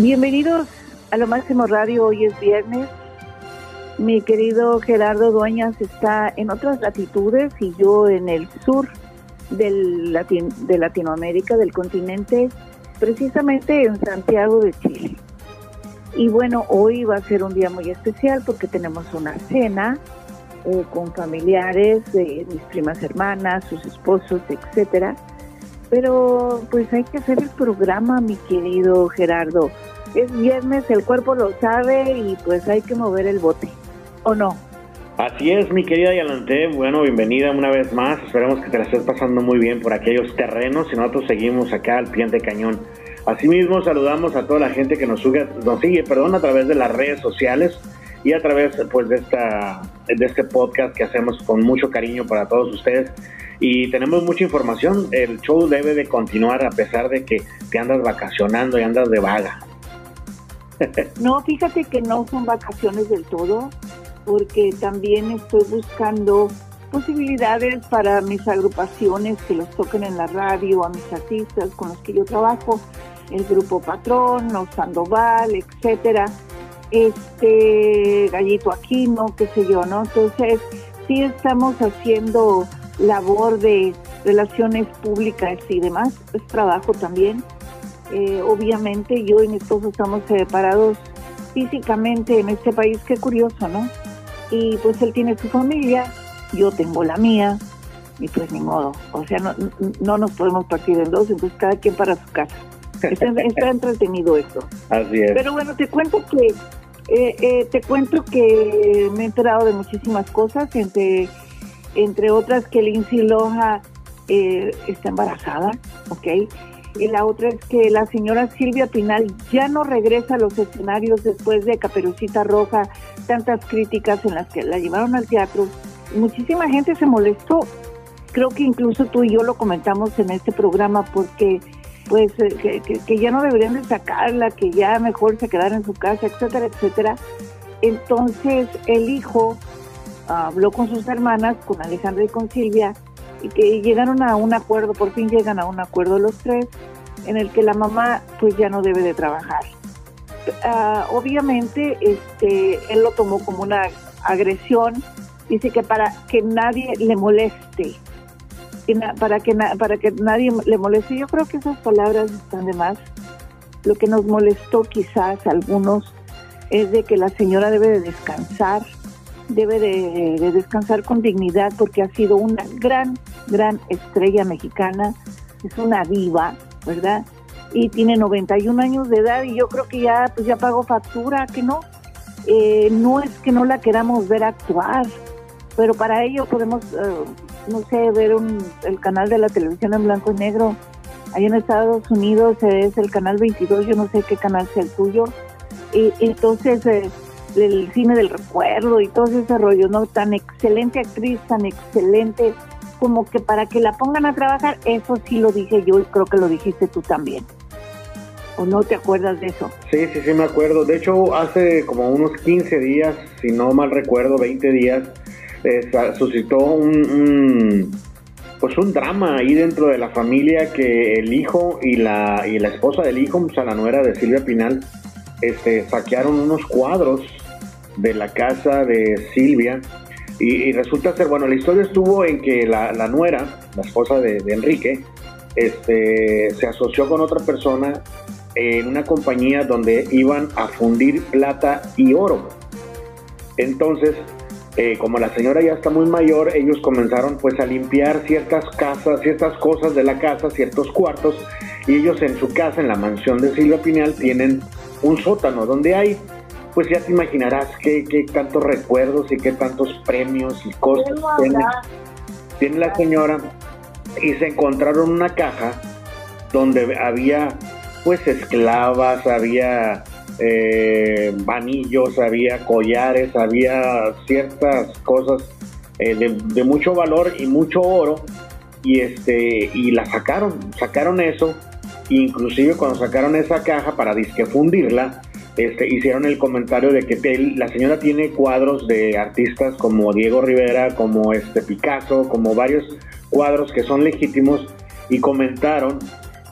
Bienvenidos a lo máximo radio, hoy es viernes. Mi querido Gerardo Dueñas está en otras latitudes y yo en el sur del de Latinoamérica, del continente, precisamente en Santiago de Chile. Y bueno, hoy va a ser un día muy especial porque tenemos una cena eh, con familiares, mis primas hermanas, sus esposos, etcétera. Pero pues hay que hacer el programa, mi querido Gerardo. Es viernes, el cuerpo lo sabe y pues hay que mover el bote, ¿o no? Así es, mi querida Yalante. Bueno, bienvenida una vez más. Esperemos que te la estés pasando muy bien por aquellos terrenos y nosotros seguimos acá al pie de cañón. Asimismo, saludamos a toda la gente que nos, sigue, nos sigue perdón, a través de las redes sociales y a través pues, de, esta, de este podcast que hacemos con mucho cariño para todos ustedes. Y tenemos mucha información. El show debe de continuar a pesar de que te andas vacacionando y andas de vaga. No, fíjate que no son vacaciones del todo, porque también estoy buscando posibilidades para mis agrupaciones que los toquen en la radio, a mis artistas con los que yo trabajo, el grupo Patrón, los Sandoval, etcétera, este Gallito Aquino, qué sé yo, ¿no? Entonces, sí estamos haciendo labor de relaciones públicas y demás, es trabajo también eh, obviamente yo y mi esposo estamos separados físicamente en este país, qué curioso, ¿no? Y pues él tiene su familia, yo tengo la mía, y pues ni modo, o sea, no, no nos podemos partir en dos, entonces cada quien para su casa. Está, entretenido esto. Así es. Pero bueno, te cuento que eh, eh, te cuento que me he enterado de muchísimas cosas, entre, entre otras que Lindsay Loja está embarazada, ¿ok? y la otra es que la señora Silvia Pinal ya no regresa a los escenarios después de Caperucita Roja, tantas críticas en las que la llevaron al teatro. Muchísima gente se molestó. Creo que incluso tú y yo lo comentamos en este programa porque pues eh, que, ya no deberían de sacarla, que ya mejor se quedara en su casa, etcétera, etcétera. Entonces el hijo habló con sus hermanas, con Alejandra y con Silvia, y que llegaron a un acuerdo, por fin llegan a un acuerdo los tres, en el que la mamá pues ya no debe de trabajar. Ah, obviamente este, él lo tomó como una agresión, dice que para que nadie le moleste, para, que para que nadie le moleste, yo creo que esas palabras están de más. Lo que nos molestó quizás algunos es de que la señora debe de descansar, debe de, descansar con dignidad porque ha sido una gran, gran estrella mexicana, es una diva, ¿verdad? Y tiene 91 años de edad y yo creo que ya, pues ya pagó factura, que no. Eh, no es que no la queramos ver actuar, pero para ello podemos, eh, no sé, ver un, el canal de la televisión en blanco y negro. Ahí en Estados Unidos es el canal 22, yo no sé qué canal sea el tuyo. Y entonces... Eh, del cine del recuerdo y todo ese rollo, ¿no? Tan excelente actriz, tan excelente, como que para que la pongan a trabajar, eso sí lo dije yo y creo que lo dijiste tú también. ¿O no te acuerdas de eso? Sí, sí, sí me acuerdo. De hecho, hace como unos 15 días, si no mal recuerdo, 20 días, eh, suscitó un, pues un drama ahí dentro de la familia que el hijo y la, y la esposa del hijo, o sea, la nuera de Silvia Pinal, este, saquearon unos cuadros de la casa de Silvia y, resulta ser, bueno, la historia estuvo en que la, nuera, la esposa de, Enrique, este, se asoció con otra persona en una compañía donde iban a fundir plata y oro. Entonces, eh, como la señora ya está muy mayor, ellos comenzaron pues a limpiar ciertas casas, ciertas cosas de la casa, ciertos cuartos, y ellos en su casa, en la mansión de Silvia Pinal, tienen un sótano donde hay, pues ya te imaginarás qué, qué tantos recuerdos y qué tantos premios y cosas tiene, la señora. Y se encontraron una caja donde había pues esclavas, había eh, anillos, había collares, había ciertas cosas eh, de, mucho valor y mucho oro y este y la sacaron, sacaron eso Inclusive cuando sacaron esa caja para disque fundirla, este, hicieron el comentario de que la señora tiene cuadros de artistas como Diego Rivera, como este Picasso, como varios cuadros que son legítimos y comentaron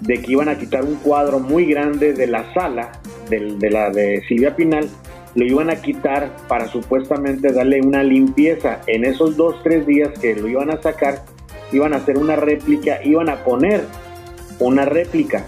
de que iban a quitar un cuadro muy grande de la sala de, la de Silvia Pinal lo iban a quitar para supuestamente darle una limpieza. En esos dos, tres días que lo iban a sacar, iban a hacer una réplica, iban a poner una réplica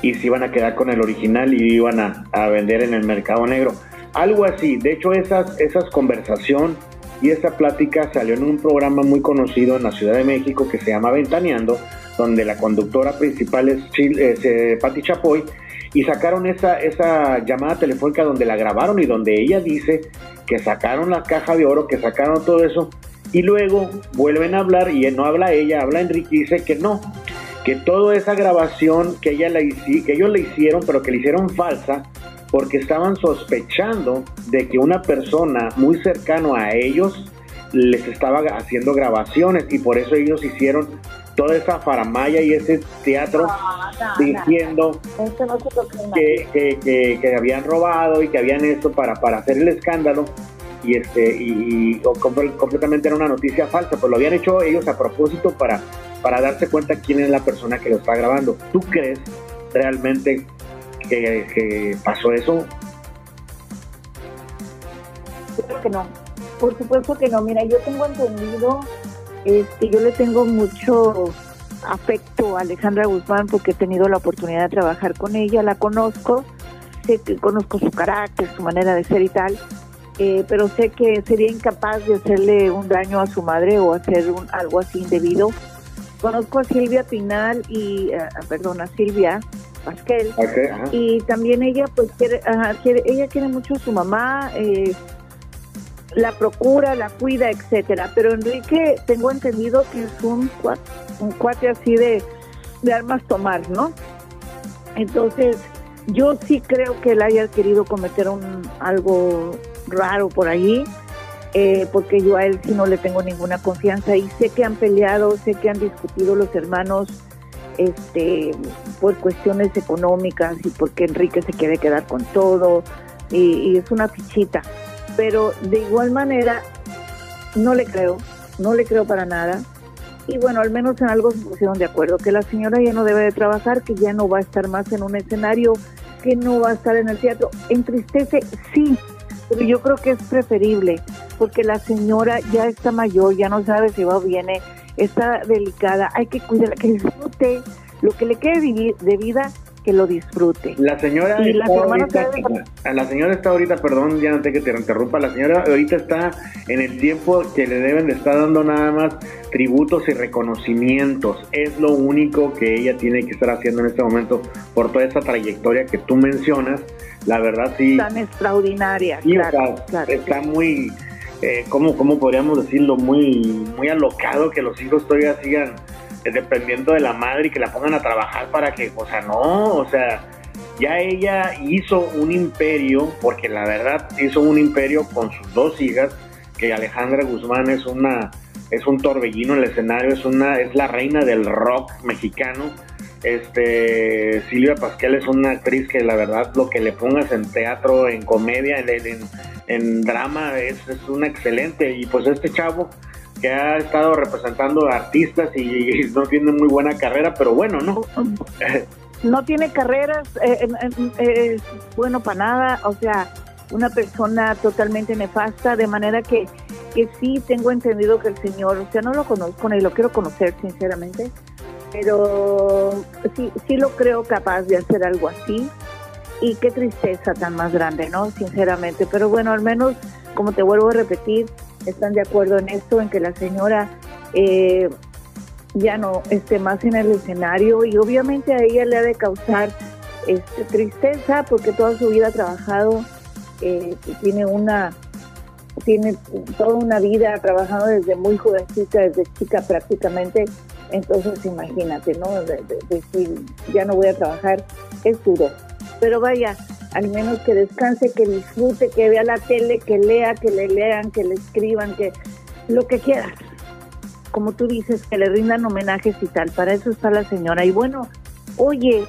y se iban a quedar con el original y iban a, a vender en el mercado negro. Algo así. De hecho, esas, esas conversación y esa plática salió en un programa muy conocido en la Ciudad de México que se llama Ventaneando, donde la conductora principal es, eh, Patti Chapoy, y sacaron esa, esa llamada telefónica donde la grabaron y donde ella dice que sacaron la caja de oro, que sacaron todo eso, y luego vuelven a hablar y no habla ella, habla Enrique y dice que no, que toda esa grabación que, ella la, que ellos le hicieron, pero que le hicieron falsa, porque estaban sospechando de que una persona muy cercano a ellos les estaba haciendo grabaciones y por eso ellos hicieron toda esa faramaya y ese teatro diciendo que, que, habían robado y que habían esto para, para hacer el escándalo y este y, completamente era una noticia falsa, pues lo habían hecho ellos a propósito para, para darse cuenta quién es la persona que lo está grabando. ¿Tú crees realmente que, pasó eso? Creo que no. Por supuesto que no. Mira, yo tengo entendido, este, yo le tengo mucho afecto a Alejandra Guzmán porque he tenido la oportunidad de trabajar con ella, la conozco, sé que conozco su carácter, su manera de ser y tal, eh, pero sé que sería incapaz de hacerle un daño a su madre o hacer un, algo así indebido. Conozco a Silvia Pinal y, uh, perdón, a Silvia Pasquel. y también ella, pues, quiere, quiere, ella quiere mucho a su mamá, eh, la procura, la cuida, etcétera. Pero Enrique, tengo entendido que es un, un cuate así de, de armas tomar, ¿no? Entonces, yo sí creo que él haya querido cometer un algo raro por ahí, eh, porque yo a él sí no le tengo ninguna confianza y sé que han peleado, sé que han discutido los hermanos este por cuestiones económicas y porque Enrique se quiere quedar con todo y, es una fichita. Pero de igual manera, no le creo, no le creo para nada. Y bueno, al menos en algo se pusieron de acuerdo, que la señora ya no debe de trabajar, que ya no va a estar más en un escenario, que no va a estar en el teatro. Entristece, sí, pero yo creo que es preferible, porque la señora ya está mayor, ya no sabe si va o viene, está delicada, hay que cuidarla, que disfrute lo que le quede de vida, que lo disfrute. La señora, está ahorita, la señora está ahorita, perdón, ya no te que te interrumpa, la señora ahorita está en el tiempo que le deben de estar dando nada más tributos y reconocimientos. Es lo único que ella tiene que estar haciendo en este momento por toda esa trayectoria que tú mencionas. La verdad sí. Tan extraordinaria. está, muy eh, ¿cómo, podríamos decirlo? Muy, muy alocado que los hijos todavía sigan dependiendo de la madre y que la pongan a trabajar para que, o sea, no, o sea, ya ella hizo un imperio, porque la verdad hizo un imperio con sus dos hijas, que Alejandra Guzmán es una es un torbellino en el escenario, es una es la reina del rock mexicano. Este Silvia Pasquel es una actriz que la verdad lo que le pongas en teatro, en comedia, en, en, drama es, es una excelente. Y pues este chavo que ha estado representando artistas y, no tiene muy buena carrera, pero bueno, ¿no? No tiene carreras, eh, eh, bueno para nada, o sea, una persona totalmente nefasta, de manera que, que sí tengo entendido que el señor, o sea, no lo conozco ni lo quiero conocer sinceramente, pero sí, sí lo creo capaz de hacer algo así y qué tristeza tan más grande, ¿no? Sinceramente, pero bueno, al menos, como te vuelvo a repetir, están de acuerdo en esto, en que la señora eh, ya no esté más en el escenario y obviamente a ella le ha de causar este, tristeza porque toda su vida ha trabajado, eh, tiene una tiene toda una vida trabajando desde muy jovencita, desde chica prácticamente, entonces imagínate, ¿no? Decir, ya no voy a trabajar, es duro pero vaya, al menos que descanse, que disfrute, que vea la tele, que lea, que le lean, que le escriban, que lo que quieras. Como tú dices, que le rindan homenajes y tal. Para eso está la señora. Y bueno, oye,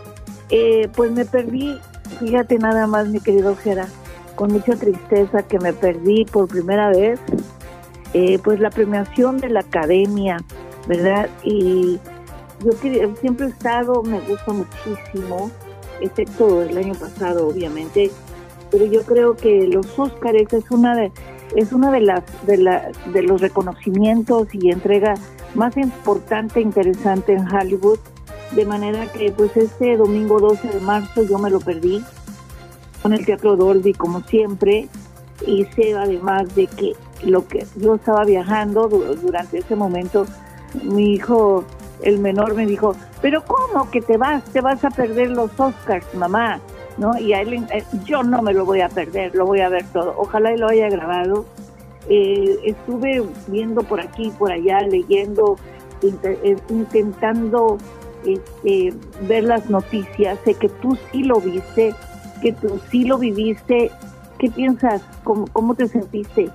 eh, pues me perdí, fíjate nada más, mi querido Jera, con mucha tristeza que me perdí por primera vez, eh, pues la premiación de la academia, ¿verdad? Y yo siempre he estado, me gusta muchísimo excepto el año pasado, obviamente. Pero yo creo que los Óscares es una de es una de las de, la, de los reconocimientos y entrega más importante e interesante en Hollywood, de manera que pues este domingo 12 de marzo yo me lo perdí con el Teatro Dolby como siempre y sé además de que lo que yo estaba viajando durante ese momento mi hijo el menor me dijo, pero ¿cómo que te vas? Te vas a perder los Oscars, mamá. ¿No? Y a él, eh, yo no me lo voy a perder, lo voy a ver todo. Ojalá y lo haya grabado. Eh, estuve viendo por aquí, por allá, leyendo, eh, intentando este, ver las noticias. Sé que tú sí lo viste, que tú sí lo viviste. ¿Qué piensas? ¿Cómo, cómo te sentiste?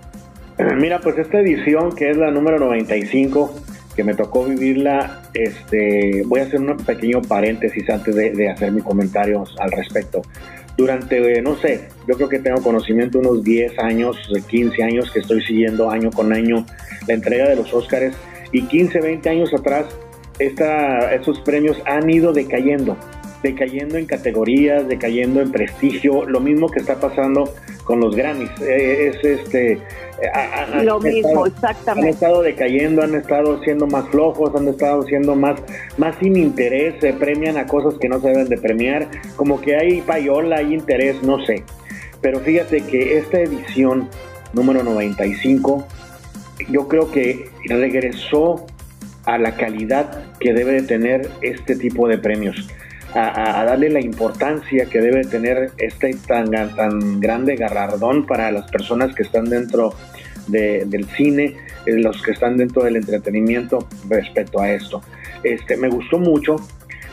Mira, pues esta edición, que es la número 95, que me tocó vivirla, este, voy a hacer un pequeño paréntesis antes de, hacer mis comentarios al respecto. Durante, no sé, yo creo que tengo conocimiento unos 10 años, 15 años que estoy siguiendo año con año la entrega de los Óscares y 15, 20 años atrás esta, estos premios han ido decayendo decayendo en categorías, decayendo en prestigio, lo mismo que está pasando con los Grammys. Eh, es este lo mismo, exactamente. Han estado decayendo, han estado siendo más flojos, han estado siendo más, más sin interés, se premian a cosas que no se deben de premiar, como que hay payola, hay interés, no sé. Pero fíjate que esta edición número 95, yo creo que regresó a la calidad que debe de tener este tipo de premios a, darle la importancia que debe tener este tan, tan grande galardón para las personas que están dentro del cine, eh, los que están dentro del entretenimiento respecto a esto. Este, me gustó mucho,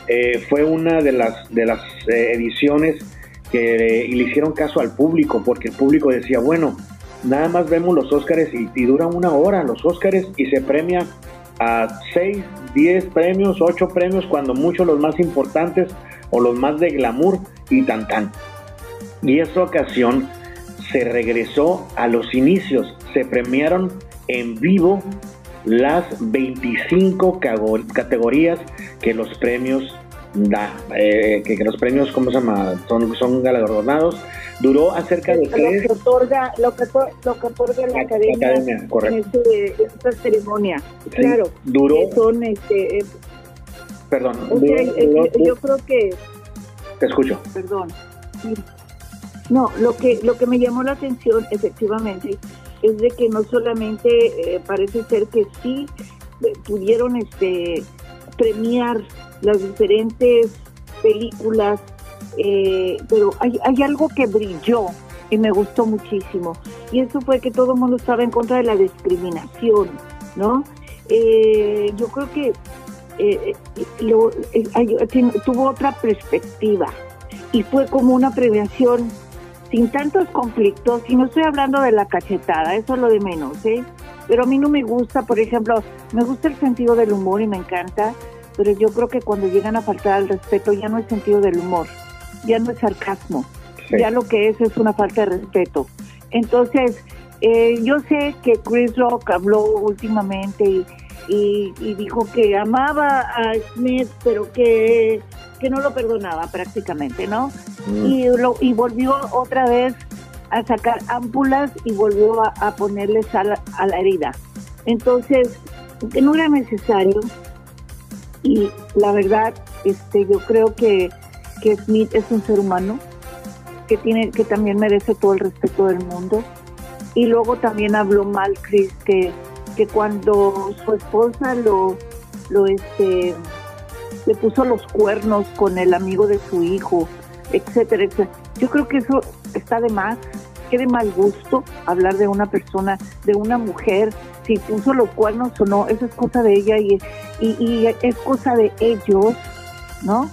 eh, fue una de las, de las eh, ediciones que le hicieron caso al público, porque el público decía, bueno, nada más vemos los Óscares y, y duran una hora los Óscares y se premia a 6, 10 premios, 8 premios, cuando muchos los más importantes o los más de glamour y tan tan. Y esta ocasión se regresó a los inicios, se premiaron en vivo las 25 categorías que los premios da, eh, que, los premios, ¿cómo se llama? Son, son galardonados. Duró acerca de tres... Lo que otorga, lo que, lo que otorga la, academia, en este, esta ceremonia. claro. Duró... Son, este, eh, perdón. yo creo que... Te escucho. Perdón. No, lo que, lo que me llamó la atención, efectivamente, es de que no solamente eh, parece ser que sí pudieron este premiar las diferentes películas, eh, pero hay, hay algo que brilló y me gustó muchísimo. Y eso fue que todo el mundo estaba en contra de la discriminación, ¿no? Eh, yo creo que eh, lo, tuvo otra perspectiva y fue como una premiación sin tantos conflictos, y no estoy hablando de la cachetada, eso es lo de menos, ¿eh? Pero a mí no me gusta, por ejemplo, me gusta el sentido del humor y me encanta, pero yo creo que cuando llegan a faltar al respeto ya no es sentido del humor, ya no es sarcasmo, ya lo que es es una falta de respeto. Entonces, eh, yo sé que Chris Rock habló últimamente y, dijo que amaba a Smith, pero que, que no lo perdonaba prácticamente, ¿no? Mm. Y, lo, y volvió otra vez a sacar ámpulas y volvió a, ponerle sal a la herida. Entonces, que no era necesario, y la verdad, este, yo creo que, que Smith es un ser humano que tiene, que también merece todo el respeto del mundo. Y luego también habló mal Chris que, que cuando su esposa lo, lo este le puso los cuernos con el amigo de su hijo, etcétera, etcétera. Yo creo que eso está de más, qué de mal gusto hablar de una persona, de una mujer, si puso los cuernos o no, eso es cosa de ella y, y, es cosa de ellos, ¿no?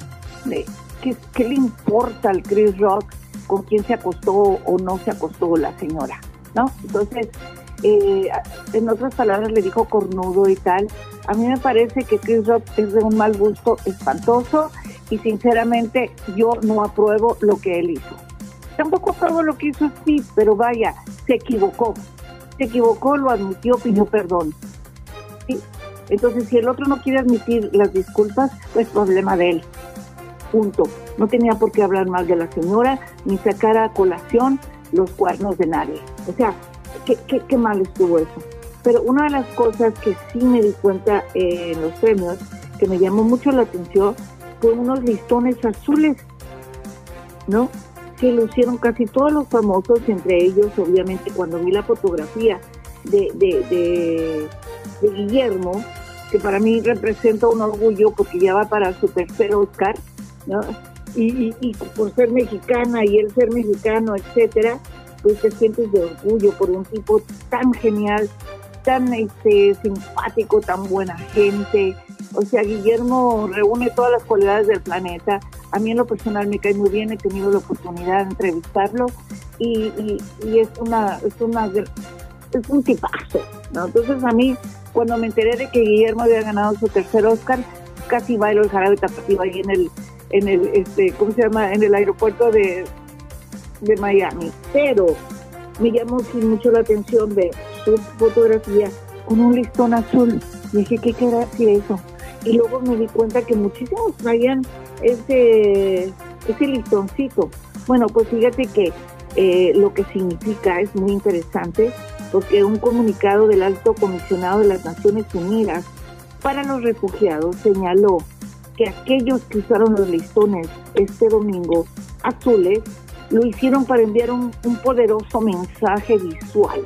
¿qué, ¿Qué le importa al Chris Rock con quién se acostó o no se acostó la señora, ¿no? Entonces, eh, en otras palabras le dijo cornudo y tal. A mí me parece que Chris Rock es de un mal gusto espantoso y sinceramente yo no apruebo lo que él hizo. Tampoco apruebo lo que hizo Steve, pero vaya, se equivocó. Se equivocó, lo admitió, pidió perdón. Entonces, si el otro no quiere admitir las disculpas, pues problema de él. punto. No tenía por qué hablar más de la señora ni sacar a colación los cuernos de nadie. O sea, qué, qué, mal estuvo eso. Pero una de las cosas que sí me di cuenta en los premios, que me llamó mucho la atención, fue unos listones azules, ¿no? Que lo hicieron casi todos los famosos, entre ellos, obviamente, cuando vi la fotografía de, de, de Guillermo, que para mí representa un orgullo porque ya va para su tercer Oscar, ¿no? Y, y, por ser mexicana y él ser mexicano, etcétera, pues te sientes de orgullo por un tipo tan genial, tan este, simpático, tan buena gente. O sea, Guillermo reúne todas las cualidades del planeta. A mí en lo personal me cae muy bien, he tenido la oportunidad de entrevistarlo y, y es una, es una, es un tipazo, ¿no? Entonces a mí cuando me enteré de que Guillermo había ganado su tercer Oscar, casi bailo el jarabe tapatío ahí en el, en el, este, ¿cómo se llama? En el aeropuerto de, de Miami. Pero me llamó mucho la atención de su fotografía con un listón azul. Y dije, ¿qué quiere decir eso? Y luego me di cuenta que muchísimos traían ese, ese listoncito. Bueno, pues fíjate que eh, lo que significa es muy interesante porque un comunicado del Alto Comisionado de las Naciones Unidas para los Refugiados señaló que aquellos que usaron los listones este domingo azules lo hicieron para enviar un, poderoso mensaje visual.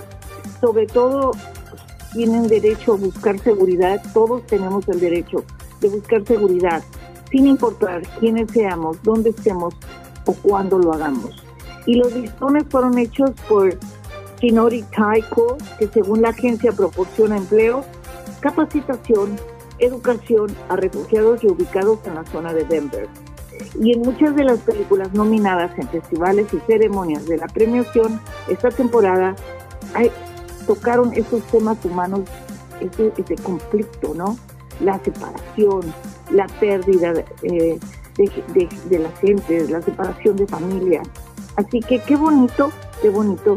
Sobre todo tienen derecho a buscar seguridad, todos tenemos el derecho de buscar seguridad, sin importar quiénes seamos, dónde estemos o cuándo lo hagamos. Y los listones fueron hechos por Kinori Taiko, que según la agencia proporciona empleo, capacitación, educación a refugiados reubicados en la zona de Denver. Y en muchas de las películas nominadas en festivales y ceremonias de la premiación esta temporada tocaron esos temas humanos, ese, conflicto, ¿no? La separación, la pérdida eh, de, de la gente, la separación de familia. Así que qué bonito, qué bonito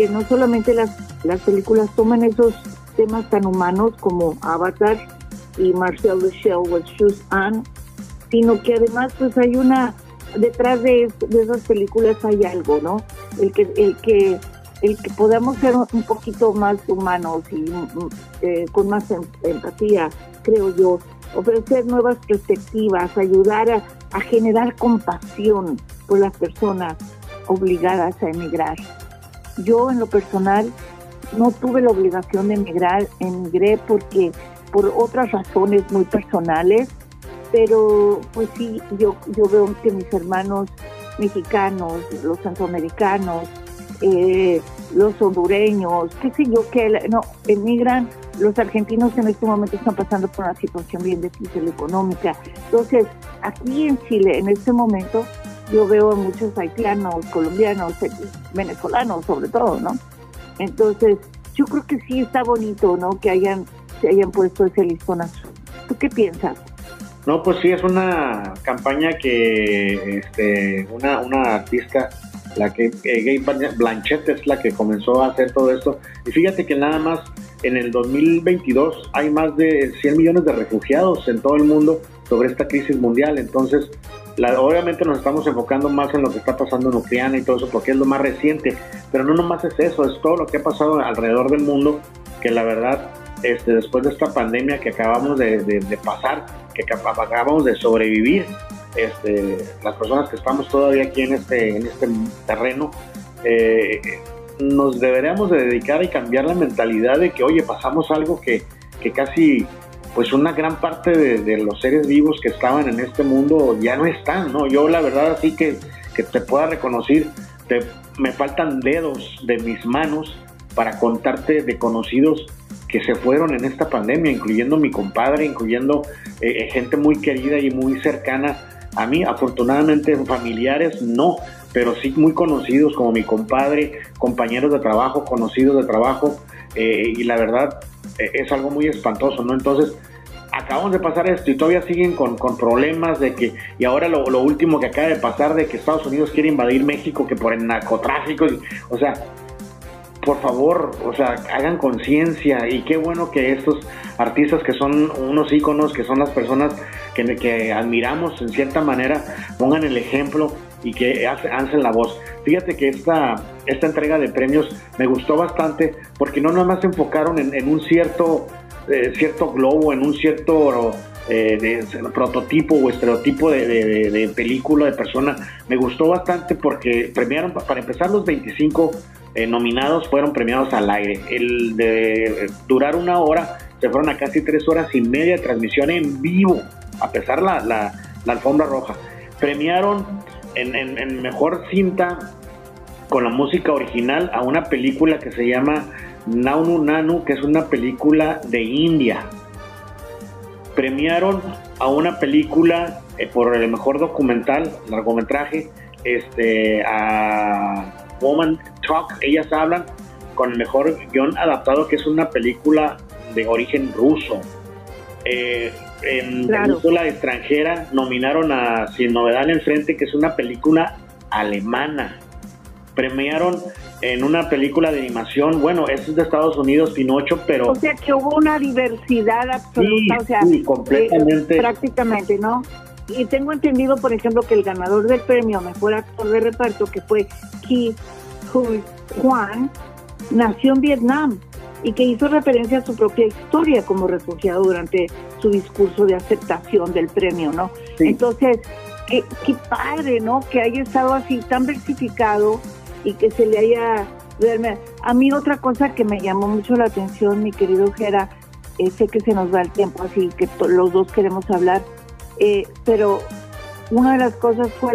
que no solamente las, las películas toman esos temas tan humanos como Avatar y Marcel the Shell with Shoes On, sino que además pues hay una, detrás de, de esas películas hay algo, ¿no? El que, el que, el que podamos ser un poquito más humanos y eh, con más em, empatía, creo yo, ofrecer nuevas perspectivas, ayudar a generar compasión por las personas obligadas a emigrar. Yo en lo personal no tuve la obligación de emigrar, emigré porque por otras razones muy personales, pero pues sí, yo, yo veo que mis hermanos mexicanos, los centroamericanos, eh, los hondureños, qué sé yo, que no, emigran, los argentinos en este momento están pasando por una situación bien difícil económica. Entonces, aquí en Chile, en este momento, yo veo a muchos haitianos, colombianos, venezolanos sobre todo, ¿no? Entonces, yo creo que sí está bonito, ¿no? Que hayan, se hayan puesto ese listón azul. ¿Tú qué piensas? No, pues sí, es una campaña que este, una, una artista, la que eh, Gay Blanchett es la que comenzó a hacer todo esto. Y fíjate que nada más en el 2022 hay más de 100 millones de refugiados en todo el mundo sobre esta crisis mundial. Entonces, obviamente nos estamos enfocando más en lo que está pasando en Ucrania y todo eso porque es lo más reciente, pero no nomás es eso, es todo lo que ha pasado alrededor del mundo, que la verdad, este, después de esta pandemia que acabamos de, pasar, que acabamos de sobrevivir, este, las personas que estamos todavía aquí en este, en este terreno, eh, nos deberíamos de dedicar y cambiar la mentalidad de que, oye, pasamos algo que, que casi pues una gran parte de, los seres vivos que estaban en este mundo ya no están, ¿no? Yo la verdad así que, que te pueda reconocer, te, me faltan dedos de mis manos para contarte de conocidos que se fueron en esta pandemia, incluyendo mi compadre, incluyendo eh, eh, gente muy querida y muy cercana a mí. Afortunadamente familiares no, pero sí muy conocidos como mi compadre, compañeros de trabajo, conocidos de trabajo, eh, y la verdad es algo muy espantoso, ¿no? Entonces, acabamos de pasar esto y todavía siguen con, problemas de que, y ahora lo, último que acaba de pasar de que Estados Unidos quiere invadir México, que por el narcotráfico, o sea, por favor, o sea, hagan conciencia y qué bueno que estos artistas que son unos íconos, que son las personas que, que admiramos en cierta manera, pongan el ejemplo y que hacen la voz. Fíjate que esta, esta entrega de premios me gustó bastante porque no nada más se enfocaron en, un cierto, eh, cierto globo, en un cierto eh, prototipo o estereotipo de, película, de persona. Me gustó bastante porque premiaron, para empezar, los 25 eh, nominados fueron premiados al aire. El de durar una hora, se fueron a casi tres horas y media de transmisión en vivo, a pesar la, la, la alfombra roja. Premiaron en, mejor cinta con la música original a una película que se llama Naunu Nanu, que es una película de India. Premiaron a una película eh, por el mejor documental, largometraje, este, a Woman Talk, ellas hablan, con el mejor guion adaptado, que es una película de origen ruso. Eh, en película extranjera nominaron a Sin Novedad en el Frente, que es una película alemana. Premiaron en una película de animación, bueno, es de Estados Unidos, Pinocho, pero... O sea, que hubo una diversidad absoluta, o sea, completamente. Eh, prácticamente, ¿no? Y tengo entendido, por ejemplo, que el ganador del premio Mejor Actor de Reparto, que fue Ki Hui Kwan, nació en Vietnam y que hizo referencia a su propia historia como refugiado durante su discurso de aceptación del premio, ¿no? Entonces, qué, qué padre, ¿no? Que haya estado así tan versificado y que se le haya... A mí otra cosa que me llamó mucho la atención, mi querido Jera, eh, sé que se nos va el tiempo, así que los dos queremos hablar, eh, pero una de las cosas fue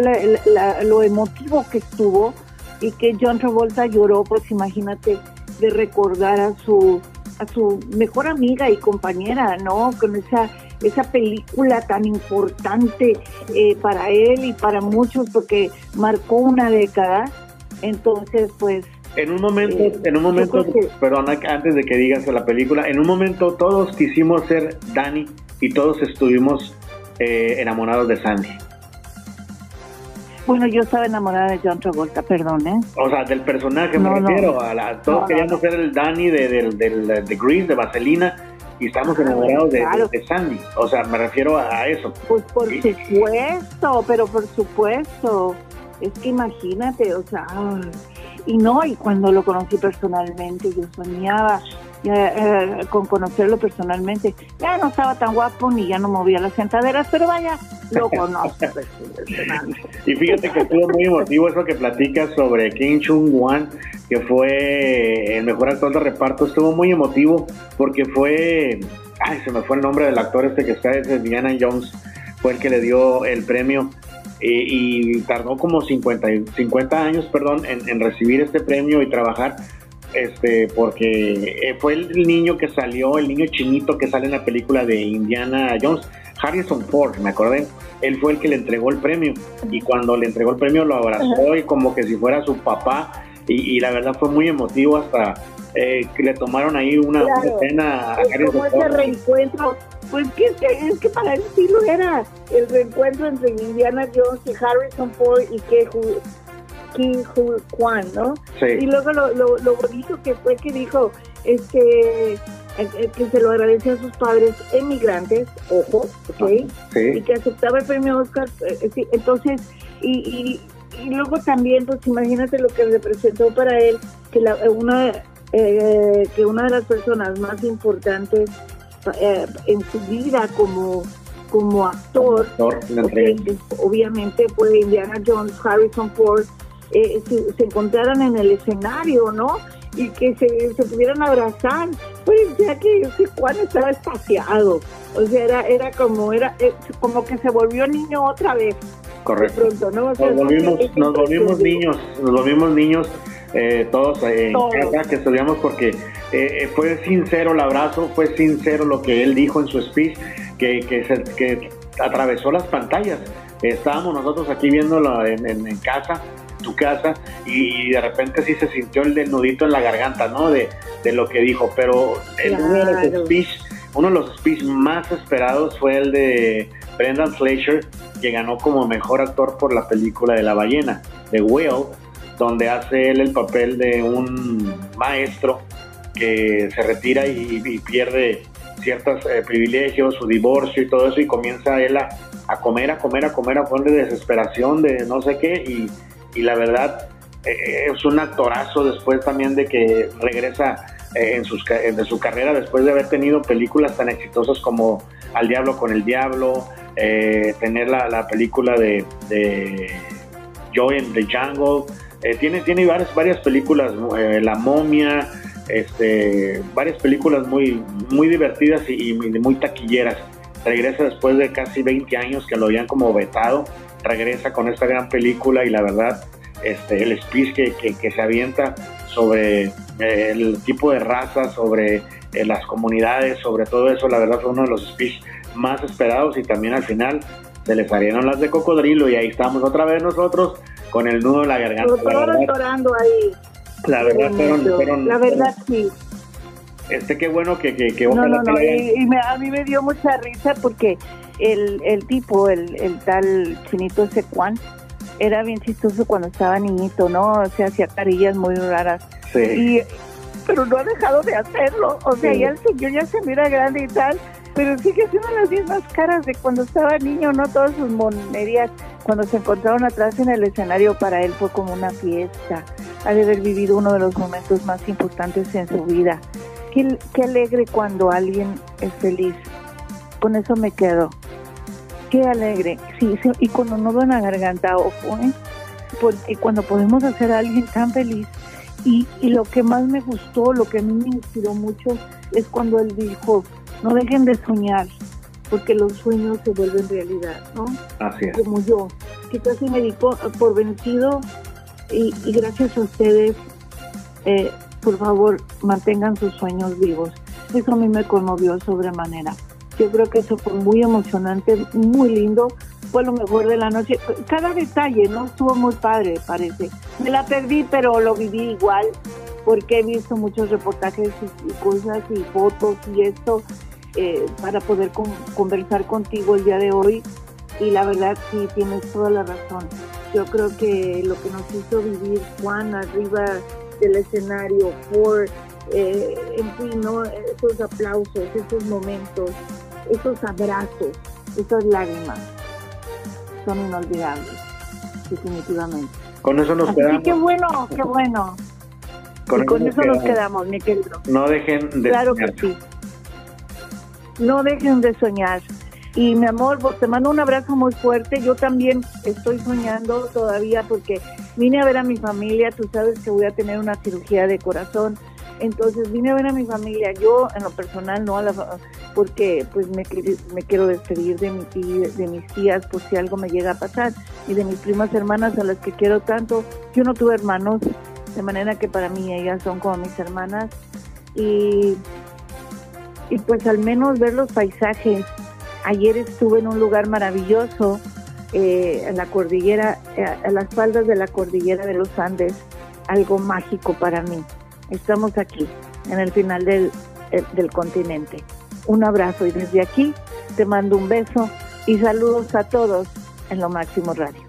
lo emotivo que estuvo y que John Travolta lloró, pues imagínate, de recordar a su a su mejor amiga y compañera, ¿no? Con esa esa película tan importante eh, para él y para muchos porque marcó una década. Entonces, pues en un momento, eh, en un momento, perdón, antes de que digas la película, en un momento todos quisimos ser Danny y todos estuvimos eh, enamorados de Sandy. Bueno, yo estaba enamorada de John Travolta, perdón, ¿eh? O sea, del personaje me refiero. A la, todos queríamos ser el Danny de, de, de, Grease, de Vaselina, y estamos enamorados de, Sandy. O sea, me refiero a, eso. Pues por supuesto, pero por supuesto. Es que imagínate, o sea, y no, y cuando lo conocí personalmente, yo soñaba eh, con conocerlo personalmente. Ya no estaba tan guapo ni ya no movía las sentaderas, pero vaya, lo conozco. y fíjate que estuvo muy emotivo eso que platicas sobre Kim Chung-wan, que fue el mejor actor de reparto. Estuvo muy emotivo porque fue. Ay, se me fue el nombre del actor este que está, es Diana Jones, fue el que le dio el premio. Y tardó como 50, 50 años perdón, en, en recibir este premio y trabajar este, porque eh, fue el niño que salió, el niño chinito que sale en la película de Indiana Jones, Harrison Ford, me acordé, él fue el que le entregó el premio y cuando le entregó el premio lo abrazó y como que si fuera su papá y, la verdad fue muy emotivo hasta eh, que le tomaron ahí una, escena a Harrison Ford. reencuentro, pues que, es que para él sí lo era el reencuentro entre Indiana Jones y Harrison Ford y que King Juan, ¿no? Y luego lo, lo, bonito que fue que dijo, este que se lo agradeció a sus padres emigrantes, ojo, ¿ok? Y que aceptaba el premio Oscar, eh, entonces, y, y, luego también, pues imagínate lo que representó para él, que la, una, eh, que una de las personas más importantes eh, en su vida como como actor, obviamente fue Indiana Jones, Harrison Ford, eh, se, encontraran en el escenario, ¿no? Y que se, se pudieran abrazar. Pues ya que ese Juan estaba espaciado. O sea, era, era como, era, eh, como que se volvió niño otra vez. Correcto. Pronto, ¿no? nos volvimos, nos volvimos niños, nos volvimos niños. Eh, todos en casa que estudiamos porque eh, fue sincero el abrazo, fue sincero lo que él dijo en su speech, que, que, se, que atravesó las pantallas. Estábamos nosotros aquí viéndolo en, en casa tu casa y, de repente sí se sintió el desnudito en la garganta, ¿no? De, lo que dijo, pero el, uno, de los speech, uno de los speech más esperados fue el de Brendan Fleischer, que ganó como mejor actor por la película de la ballena, de Whale, donde hace él el papel de un maestro que se retira y, pierde ciertos eh, privilegios, su divorcio y todo eso, y comienza él a, comer, a comer, a comer, a poner de desesperación, de no sé qué, y, la verdad eh, es un actorazo después también de que regresa en, sus, de su carrera después de haber tenido películas tan exitosas como Al Diablo con el Diablo, tener la, película de, de Joy in the Jungle, eh, tiene, tiene varias, varias películas, eh, La momia, este, varias películas muy, muy divertidas y, muy taquilleras. Regresa después de casi 20 años que lo habían como vetado, regresa con esta gran película y la verdad, este, el speech que, que, se avienta sobre eh, el tipo de raza, sobre las comunidades, sobre todo eso, la verdad fue uno de los speech más esperados y también al final se les salieron las de cocodrilo y ahí estamos otra vez nosotros con el nudo en la garganta. Todos llorando ahí. La verdad, fueron, La verdad, sí. Este, qué bueno que... que, que no, no, no, y, a mí me dio mucha risa porque el, el tipo, el, el tal chinito Secuán, era bien chistoso cuando estaba niñito, ¿no? O sea, hacía carillas muy raras. Sí. Y, pero no ha dejado de hacerlo. O sea, ya el señor ya se mira grande y tal, pero sigue haciendo las mismas caras de cuando estaba niño, ¿no? Todas sus monerías cuando se encontraron atrás en el escenario para él fue como una fiesta. Ha de haber vivido uno de los momentos más importantes en su vida. Qué, qué alegre cuando alguien es feliz. Con eso me quedo. Qué alegre. Sí, sí y cuando no en la garganta, ojo, ¿eh? porque cuando podemos hacer a alguien tan feliz. Y, y lo que más me gustó, lo que a mí me inspiró mucho, es cuando él dijo, no dejen de soñar, porque los sueños se vuelven realidad, ¿no? Así es. Como yo, que casi me di por, vencido y, gracias a ustedes, eh, por favor, mantengan sus sueños vivos. Eso a mí me conmovió sobremanera. Yo creo que eso fue muy emocionante, muy lindo. Fue lo mejor de la noche. Cada detalle, ¿no? Estuvo muy padre, parece. Me la perdí, pero lo viví igual, porque he visto muchos reportajes y cosas y fotos y esto eh, para poder conversar contigo el día de hoy y la verdad sí tienes toda la razón. Yo creo que lo que nos hizo vivir Juan arriba del escenario por, eh, en fin, ¿no? esos aplausos, esos momentos, esos abrazos, esas lágrimas, son inolvidables, definitivamente. Con eso nos quedamos. qué bueno, qué bueno. Con, eso, nos quedamos, mi querido. No dejen de Claro que sí no dejen de soñar. Y mi amor, te mando un abrazo muy fuerte. Yo también estoy soñando todavía porque vine a ver a mi familia. Tú sabes que voy a tener una cirugía de corazón. Entonces vine a ver a mi familia. Yo en lo personal no, a la, porque pues me, me quiero despedir de, mi de mis tías por si algo me llega a pasar y de mis primas hermanas a las que quiero tanto. Yo no tuve hermanos, de manera que para mí ellas son como mis hermanas. Y y pues al menos ver los paisajes. Ayer estuve en un lugar maravilloso, eh, en la cordillera, eh, a las faldas de la cordillera de los Andes, algo mágico para mí. Estamos aquí, en el final del, eh, del continente. Un abrazo y desde aquí te mando un beso y saludos a todos en lo máximo radio.